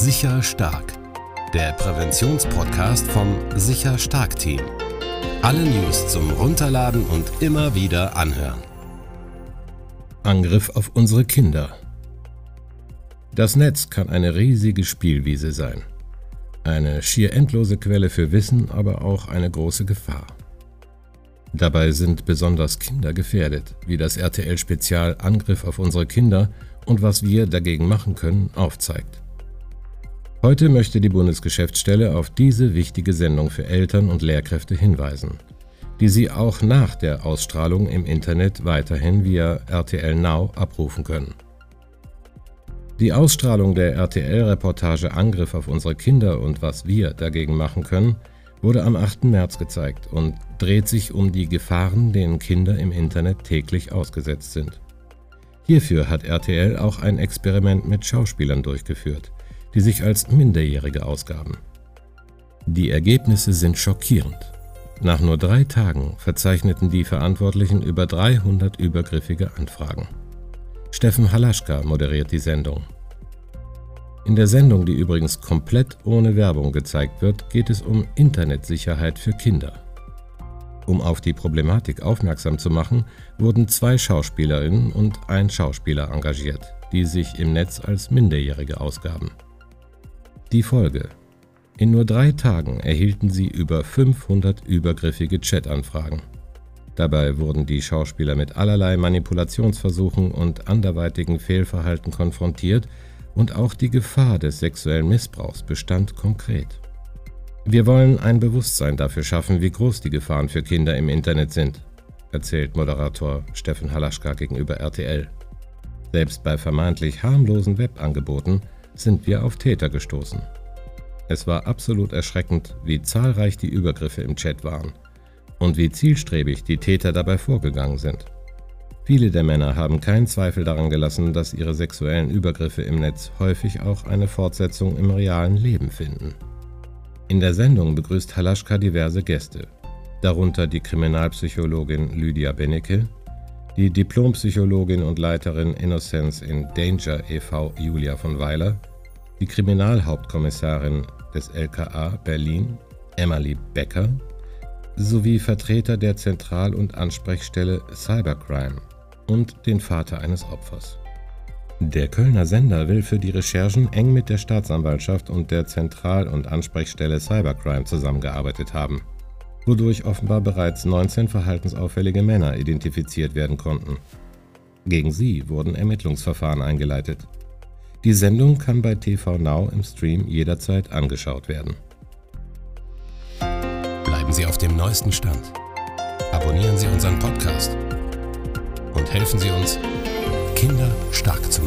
Sicher Stark, der Präventionspodcast vom Sicher Stark Team. Alle News zum Runterladen und immer wieder anhören. Angriff auf unsere Kinder. Das Netz kann eine riesige Spielwiese sein. Eine schier endlose Quelle für Wissen, aber auch eine große Gefahr. Dabei sind besonders Kinder gefährdet, wie das RTL-Spezial Angriff auf unsere Kinder und was wir dagegen machen können aufzeigt. Heute möchte die Bundesgeschäftsstelle auf diese wichtige Sendung für Eltern und Lehrkräfte hinweisen, die Sie auch nach der Ausstrahlung im Internet weiterhin via RTL Now abrufen können. Die Ausstrahlung der RTL-Reportage Angriff auf unsere Kinder und was wir dagegen machen können, wurde am 8. März gezeigt und dreht sich um die Gefahren, denen Kinder im Internet täglich ausgesetzt sind. Hierfür hat RTL auch ein Experiment mit Schauspielern durchgeführt, die sich als Minderjährige ausgaben. Die Ergebnisse sind schockierend. Nach nur drei Tagen verzeichneten die Verantwortlichen über 300 übergriffige Anfragen. Steffen Halaschka moderiert die Sendung. In der Sendung, die übrigens komplett ohne Werbung gezeigt wird, geht es um Internetsicherheit für Kinder. Um auf die Problematik aufmerksam zu machen, wurden zwei Schauspielerinnen und ein Schauspieler engagiert, die sich im Netz als Minderjährige ausgaben. Die Folge. In nur drei Tagen erhielten sie über 500 übergriffige Chat-Anfragen. Dabei wurden die Schauspieler mit allerlei Manipulationsversuchen und anderweitigen Fehlverhalten konfrontiert und auch die Gefahr des sexuellen Missbrauchs bestand konkret. Wir wollen ein Bewusstsein dafür schaffen, wie groß die Gefahren für Kinder im Internet sind, erzählt Moderator Steffen Halaschka gegenüber RTL. Selbst bei vermeintlich harmlosen Webangeboten sind wir auf Täter gestoßen. Es war absolut erschreckend, wie zahlreich die Übergriffe im Chat waren und wie zielstrebig die Täter dabei vorgegangen sind. Viele der Männer haben keinen Zweifel daran gelassen, dass ihre sexuellen Übergriffe im Netz häufig auch eine Fortsetzung im realen Leben finden. In der Sendung begrüßt Halaschka diverse Gäste, darunter die Kriminalpsychologin Lydia Bennecke, die Diplompsychologin und Leiterin Innocence in Danger e.V. Julia von Weiler, die Kriminalhauptkommissarin des LKA Berlin Emily Becker sowie Vertreter der Zentral- und Ansprechstelle Cybercrime und den Vater eines Opfers. Der Kölner Sender will für die Recherchen eng mit der Staatsanwaltschaft und der Zentral- und Ansprechstelle Cybercrime zusammengearbeitet haben wodurch offenbar bereits 19 verhaltensauffällige Männer identifiziert werden konnten. Gegen sie wurden Ermittlungsverfahren eingeleitet. Die Sendung kann bei TV Now im Stream jederzeit angeschaut werden. Bleiben Sie auf dem neuesten Stand. Abonnieren Sie unseren Podcast und helfen Sie uns, Kinder stark zu.